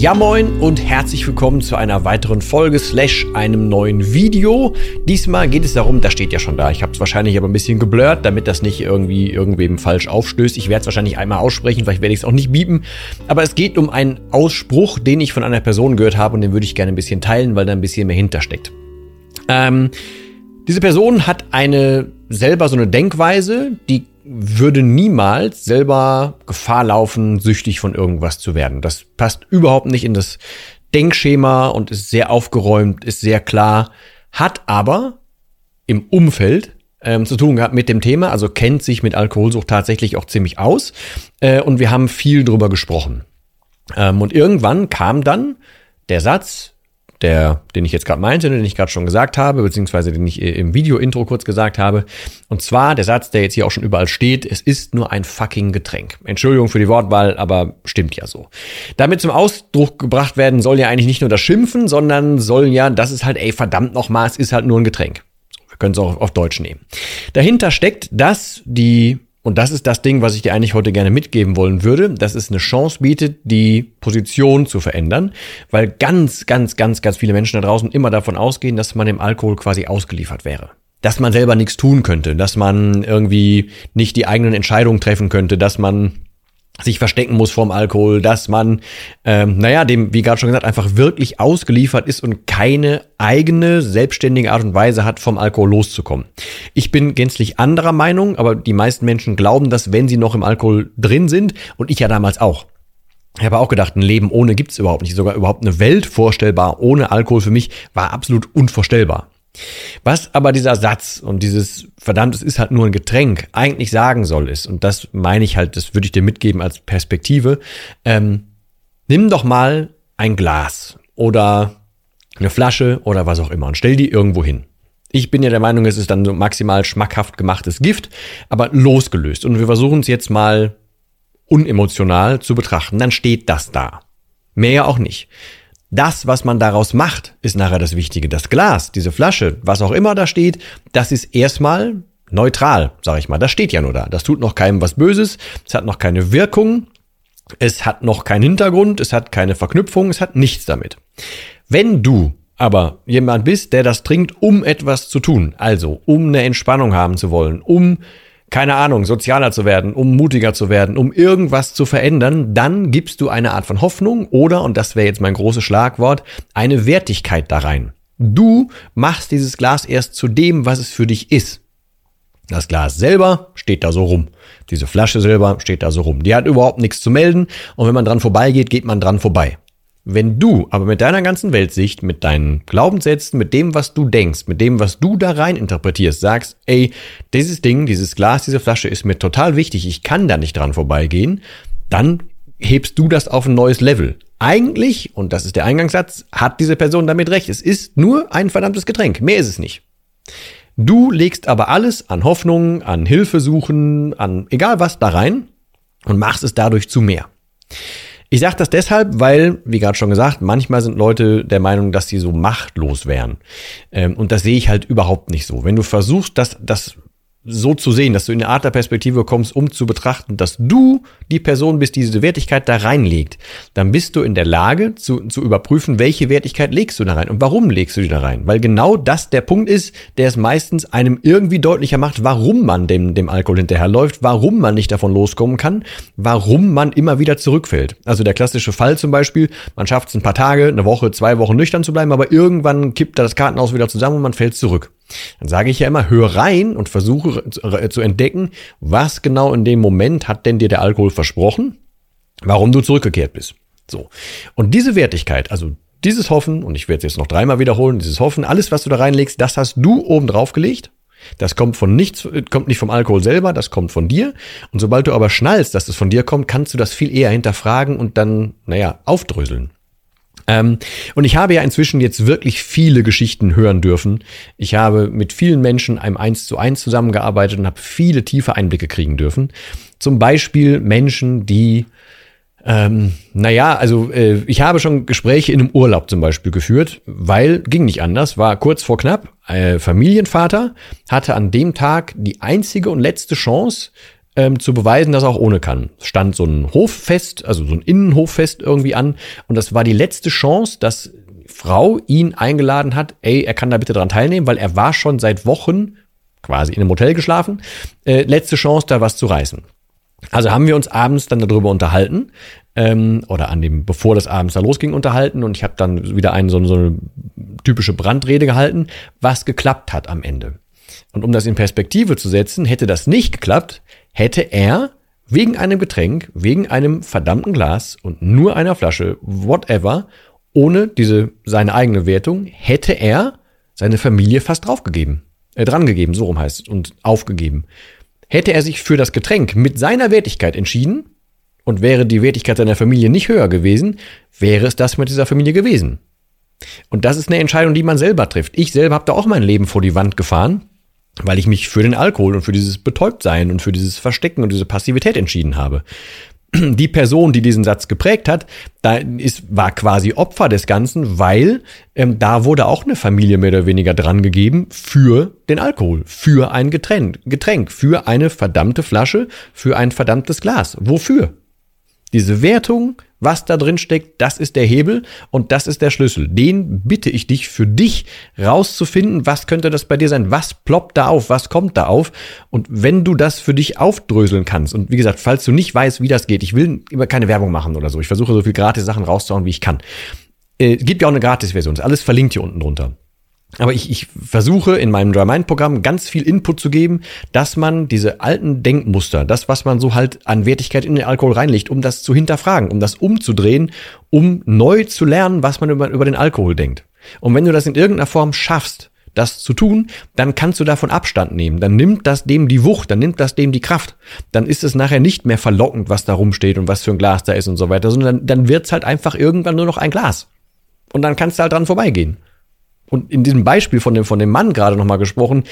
Ja moin und herzlich willkommen zu einer weiteren Folge slash einem neuen Video. Diesmal geht es darum, das steht ja schon da, ich habe es wahrscheinlich aber ein bisschen geblurrt, damit das nicht irgendwie irgendwem falsch aufstößt. Ich werde es wahrscheinlich einmal aussprechen, vielleicht werde ich es auch nicht biepen. Aber es geht um einen Ausspruch, den ich von einer Person gehört habe und den würde ich gerne ein bisschen teilen, weil da ein bisschen mehr hintersteckt. Ähm, diese Person hat eine selber so eine Denkweise, die würde niemals selber Gefahr laufen, süchtig von irgendwas zu werden. Das passt überhaupt nicht in das Denkschema und ist sehr aufgeräumt, ist sehr klar, hat aber im Umfeld ähm, zu tun gehabt mit dem Thema, also kennt sich mit Alkoholsucht tatsächlich auch ziemlich aus äh, und wir haben viel drüber gesprochen. Ähm, und irgendwann kam dann der Satz, der, den ich jetzt gerade meinte, den ich gerade schon gesagt habe, beziehungsweise den ich im Video-Intro kurz gesagt habe. Und zwar der Satz, der jetzt hier auch schon überall steht, es ist nur ein fucking Getränk. Entschuldigung für die Wortwahl, aber stimmt ja so. Damit zum Ausdruck gebracht werden soll ja eigentlich nicht nur das Schimpfen, sondern soll ja, das ist halt, ey, verdammt nochmal, es ist halt nur ein Getränk. wir können es auch auf Deutsch nehmen. Dahinter steckt, dass die und das ist das Ding, was ich dir eigentlich heute gerne mitgeben wollen würde, dass es eine Chance bietet, die Position zu verändern, weil ganz, ganz, ganz, ganz viele Menschen da draußen immer davon ausgehen, dass man dem Alkohol quasi ausgeliefert wäre. Dass man selber nichts tun könnte, dass man irgendwie nicht die eigenen Entscheidungen treffen könnte, dass man sich verstecken muss vom Alkohol, dass man, ähm, naja, dem, wie gerade schon gesagt, einfach wirklich ausgeliefert ist und keine eigene selbstständige Art und Weise hat, vom Alkohol loszukommen. Ich bin gänzlich anderer Meinung, aber die meisten Menschen glauben das, wenn sie noch im Alkohol drin sind und ich ja damals auch. Ich habe auch gedacht, ein Leben ohne gibt's überhaupt nicht. Sogar überhaupt eine Welt vorstellbar ohne Alkohol für mich war absolut unvorstellbar. Was aber dieser Satz und dieses verdammt, es ist halt nur ein Getränk eigentlich sagen soll ist, und das meine ich halt, das würde ich dir mitgeben als Perspektive, ähm, nimm doch mal ein Glas oder eine Flasche oder was auch immer und stell die irgendwo hin. Ich bin ja der Meinung, es ist dann so maximal schmackhaft gemachtes Gift, aber losgelöst. Und wir versuchen es jetzt mal unemotional zu betrachten. Dann steht das da. Mehr ja auch nicht. Das, was man daraus macht, ist nachher das Wichtige. Das Glas, diese Flasche, was auch immer da steht, das ist erstmal neutral, sag ich mal. Das steht ja nur da. Das tut noch keinem was Böses. Es hat noch keine Wirkung. Es hat noch keinen Hintergrund. Es hat keine Verknüpfung. Es hat nichts damit. Wenn du aber jemand bist, der das trinkt, um etwas zu tun, also um eine Entspannung haben zu wollen, um keine Ahnung, sozialer zu werden, um mutiger zu werden, um irgendwas zu verändern, dann gibst du eine Art von Hoffnung oder, und das wäre jetzt mein großes Schlagwort, eine Wertigkeit da rein. Du machst dieses Glas erst zu dem, was es für dich ist. Das Glas selber steht da so rum. Diese Flasche selber steht da so rum. Die hat überhaupt nichts zu melden und wenn man dran vorbeigeht, geht man dran vorbei. Wenn du aber mit deiner ganzen Weltsicht, mit deinen Glaubenssätzen, mit dem, was du denkst, mit dem, was du da rein interpretierst, sagst, ey, dieses Ding, dieses Glas, diese Flasche ist mir total wichtig, ich kann da nicht dran vorbeigehen, dann hebst du das auf ein neues Level. Eigentlich, und das ist der Eingangssatz, hat diese Person damit recht. Es ist nur ein verdammtes Getränk. Mehr ist es nicht. Du legst aber alles an Hoffnung, an Hilfesuchen, an egal was da rein und machst es dadurch zu mehr. Ich sage das deshalb, weil, wie gerade schon gesagt, manchmal sind Leute der Meinung, dass sie so machtlos wären. Ähm, und das sehe ich halt überhaupt nicht so. Wenn du versuchst, das, das so zu sehen, dass du in eine Art der Perspektive kommst, um zu betrachten, dass du die Person bist, die diese Wertigkeit da reinlegt, dann bist du in der Lage zu, zu überprüfen, welche Wertigkeit legst du da rein und warum legst du die da rein. Weil genau das der Punkt ist, der es meistens einem irgendwie deutlicher macht, warum man dem, dem Alkohol hinterherläuft, warum man nicht davon loskommen kann, warum man immer wieder zurückfällt. Also der klassische Fall zum Beispiel, man schafft es ein paar Tage, eine Woche, zwei Wochen nüchtern zu bleiben, aber irgendwann kippt das Kartenhaus wieder zusammen und man fällt zurück. Dann sage ich ja immer, hör rein und versuche zu entdecken, was genau in dem Moment hat denn dir der Alkohol versprochen, warum du zurückgekehrt bist. So. Und diese Wertigkeit, also dieses Hoffen, und ich werde es jetzt noch dreimal wiederholen, dieses Hoffen, alles, was du da reinlegst, das hast du oben drauf gelegt. Das kommt von nichts, kommt nicht vom Alkohol selber, das kommt von dir. Und sobald du aber schnallst, dass es von dir kommt, kannst du das viel eher hinterfragen und dann, naja, aufdröseln. Ähm, und ich habe ja inzwischen jetzt wirklich viele Geschichten hören dürfen. Ich habe mit vielen Menschen einem Eins zu eins zusammengearbeitet und habe viele tiefe Einblicke kriegen dürfen. Zum Beispiel Menschen, die ähm, naja, also äh, ich habe schon Gespräche in einem Urlaub zum Beispiel geführt, weil ging nicht anders, war kurz vor knapp. Äh, Familienvater hatte an dem Tag die einzige und letzte Chance, ähm, zu beweisen, dass er auch ohne kann. Stand so ein Hoffest, also so ein Innenhoffest irgendwie an. Und das war die letzte Chance, dass Frau ihn eingeladen hat, ey, er kann da bitte dran teilnehmen, weil er war schon seit Wochen quasi in einem Hotel geschlafen. Äh, letzte Chance, da was zu reißen. Also haben wir uns abends dann darüber unterhalten ähm, oder an dem, bevor das abends da losging, unterhalten und ich habe dann wieder eine so, so eine typische Brandrede gehalten, was geklappt hat am Ende. Und um das in Perspektive zu setzen, hätte das nicht geklappt, hätte er wegen einem Getränk, wegen einem verdammten Glas und nur einer Flasche, whatever, ohne diese seine eigene Wertung, hätte er seine Familie fast draufgegeben, äh, drangegeben, so rum heißt es, und aufgegeben. Hätte er sich für das Getränk mit seiner Wertigkeit entschieden und wäre die Wertigkeit seiner Familie nicht höher gewesen, wäre es das mit dieser Familie gewesen. Und das ist eine Entscheidung, die man selber trifft. Ich selber habe da auch mein Leben vor die Wand gefahren weil ich mich für den Alkohol und für dieses Betäubtsein und für dieses Verstecken und diese Passivität entschieden habe. Die Person, die diesen Satz geprägt hat, da ist, war quasi Opfer des Ganzen, weil ähm, da wurde auch eine Familie mehr oder weniger dran gegeben für den Alkohol, für ein Getränk, Getränk, für eine verdammte Flasche, für ein verdammtes Glas. Wofür? Diese Wertung, was da drin steckt, das ist der Hebel und das ist der Schlüssel. Den bitte ich dich für dich rauszufinden. Was könnte das bei dir sein? Was ploppt da auf? Was kommt da auf? Und wenn du das für dich aufdröseln kannst und wie gesagt, falls du nicht weißt, wie das geht, ich will immer keine Werbung machen oder so. Ich versuche so viel gratis Sachen rauszuhauen, wie ich kann. Äh, gibt ja auch eine Gratis-Version. Ist alles verlinkt hier unten drunter. Aber ich, ich versuche in meinem DryMind-Programm ganz viel Input zu geben, dass man diese alten Denkmuster, das, was man so halt an Wertigkeit in den Alkohol reinlegt, um das zu hinterfragen, um das umzudrehen, um neu zu lernen, was man über, über den Alkohol denkt. Und wenn du das in irgendeiner Form schaffst, das zu tun, dann kannst du davon Abstand nehmen. Dann nimmt das dem die Wucht, dann nimmt das dem die Kraft. Dann ist es nachher nicht mehr verlockend, was da rumsteht und was für ein Glas da ist und so weiter, sondern dann, dann wird's halt einfach irgendwann nur noch ein Glas. Und dann kannst du halt dran vorbeigehen. Und in diesem Beispiel von dem, von dem Mann gerade nochmal gesprochen,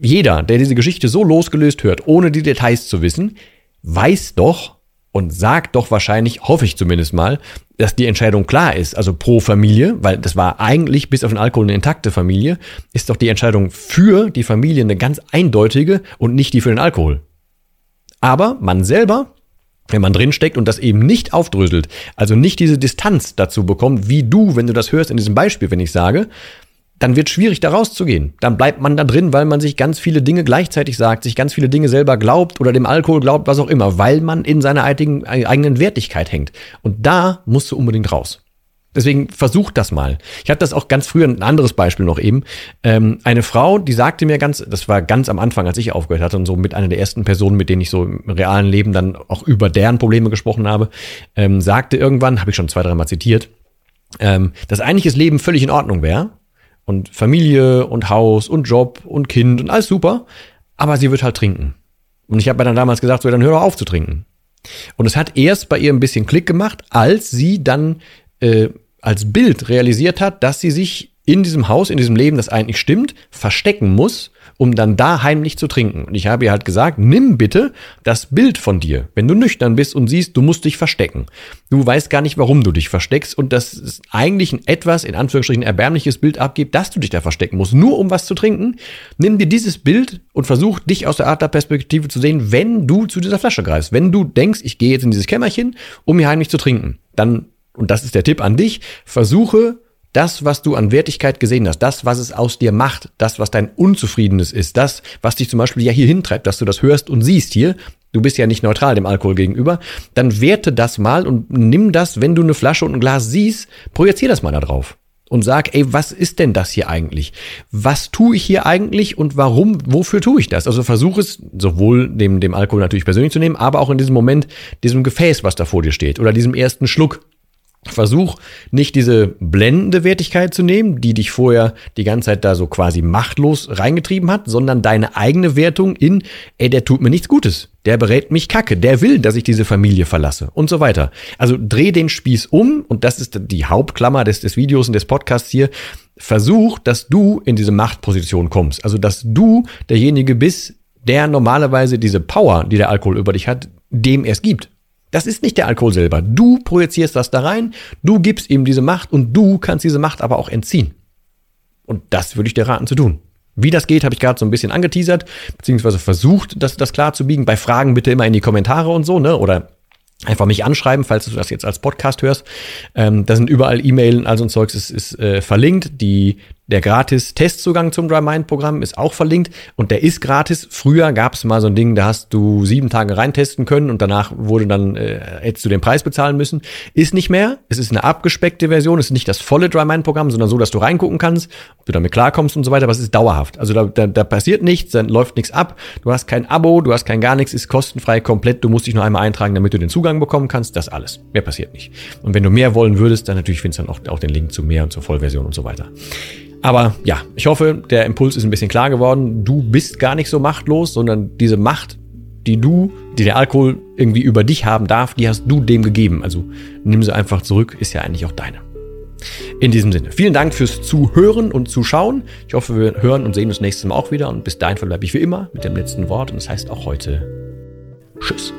jeder, der diese Geschichte so losgelöst hört, ohne die Details zu wissen, weiß doch und sagt doch wahrscheinlich, hoffe ich zumindest mal, dass die Entscheidung klar ist, also pro Familie, weil das war eigentlich bis auf den Alkohol eine intakte Familie, ist doch die Entscheidung für die Familie eine ganz eindeutige und nicht die für den Alkohol. Aber man selber wenn man drinsteckt und das eben nicht aufdröselt, also nicht diese Distanz dazu bekommt, wie du, wenn du das hörst in diesem Beispiel, wenn ich sage, dann wird schwierig, da rauszugehen. Dann bleibt man da drin, weil man sich ganz viele Dinge gleichzeitig sagt, sich ganz viele Dinge selber glaubt oder dem Alkohol glaubt, was auch immer, weil man in seiner eigenen Wertigkeit hängt. Und da musst du unbedingt raus. Deswegen versuch das mal. Ich hatte das auch ganz früher, ein anderes Beispiel noch eben. Ähm, eine Frau, die sagte mir ganz, das war ganz am Anfang, als ich aufgehört hatte und so mit einer der ersten Personen, mit denen ich so im realen Leben dann auch über deren Probleme gesprochen habe, ähm, sagte irgendwann, habe ich schon zwei, dreimal zitiert, ähm, dass eigentlich das Leben völlig in Ordnung wäre, und Familie und Haus und Job und Kind und alles super, aber sie wird halt trinken. Und ich habe mir dann damals gesagt, so, dann hör doch auf zu trinken. Und es hat erst bei ihr ein bisschen Klick gemacht, als sie dann äh, als Bild realisiert hat, dass sie sich in diesem Haus, in diesem Leben, das eigentlich stimmt, verstecken muss, um dann da heimlich zu trinken. Und ich habe ihr halt gesagt, nimm bitte das Bild von dir, wenn du nüchtern bist und siehst, du musst dich verstecken. Du weißt gar nicht, warum du dich versteckst und das ist eigentlich ein etwas, in Anführungsstrichen, erbärmliches Bild abgibt, dass du dich da verstecken musst, nur um was zu trinken. Nimm dir dieses Bild und versuch dich aus der Adlerperspektive zu sehen, wenn du zu dieser Flasche greifst. Wenn du denkst, ich gehe jetzt in dieses Kämmerchen, um hier heimlich zu trinken, dann und das ist der Tipp an dich, versuche das, was du an Wertigkeit gesehen hast, das, was es aus dir macht, das, was dein Unzufriedenes ist, das, was dich zum Beispiel ja hier hintreibt, dass du das hörst und siehst hier, du bist ja nicht neutral dem Alkohol gegenüber, dann werte das mal und nimm das, wenn du eine Flasche und ein Glas siehst, projizier das mal da drauf. und sag, ey, was ist denn das hier eigentlich? Was tue ich hier eigentlich und warum, wofür tue ich das? Also versuche es sowohl dem, dem Alkohol natürlich persönlich zu nehmen, aber auch in diesem Moment, diesem Gefäß, was da vor dir steht oder diesem ersten Schluck. Versuch nicht diese blendende Wertigkeit zu nehmen, die dich vorher die ganze Zeit da so quasi machtlos reingetrieben hat, sondern deine eigene Wertung in, ey, der tut mir nichts Gutes, der berät mich kacke, der will, dass ich diese Familie verlasse und so weiter. Also dreh den Spieß um und das ist die Hauptklammer des, des Videos und des Podcasts hier. Versuch, dass du in diese Machtposition kommst. Also, dass du derjenige bist, der normalerweise diese Power, die der Alkohol über dich hat, dem es gibt. Das ist nicht der Alkohol selber. Du projizierst das da rein, du gibst ihm diese Macht und du kannst diese Macht aber auch entziehen. Und das würde ich dir raten zu tun. Wie das geht, habe ich gerade so ein bisschen angeteasert, beziehungsweise versucht, das, das klar zu biegen. Bei Fragen bitte immer in die Kommentare und so, ne? Oder einfach mich anschreiben, falls du das jetzt als Podcast hörst. Ähm, da sind überall E-Mail, also ein Zeugs ist, ist äh, verlinkt. Die der gratis Testzugang zum DryMind-Programm ist auch verlinkt und der ist gratis. Früher gab es mal so ein Ding, da hast du sieben Tage reintesten können und danach wurde dann, äh, hättest du den Preis bezahlen müssen. Ist nicht mehr. Es ist eine abgespeckte Version. Es ist nicht das volle DryMind-Programm, sondern so, dass du reingucken kannst, ob du damit klarkommst und so weiter. Aber es ist dauerhaft. Also da, da, da passiert nichts, dann läuft nichts ab. Du hast kein Abo, du hast kein gar nichts, ist kostenfrei komplett. Du musst dich nur einmal eintragen, damit du den Zugang bekommen kannst. Das alles. Mehr passiert nicht. Und wenn du mehr wollen würdest, dann natürlich findest du dann auch, auch den Link zu mehr und zur Vollversion und so weiter. Aber ja, ich hoffe, der Impuls ist ein bisschen klar geworden. Du bist gar nicht so machtlos, sondern diese Macht, die du, die der Alkohol irgendwie über dich haben darf, die hast du dem gegeben. Also nimm sie einfach zurück, ist ja eigentlich auch deine. In diesem Sinne, vielen Dank fürs Zuhören und Zuschauen. Ich hoffe, wir hören und sehen uns nächstes Mal auch wieder. Und bis dahin verbleibe ich wie immer mit dem letzten Wort. Und das heißt auch heute Tschüss.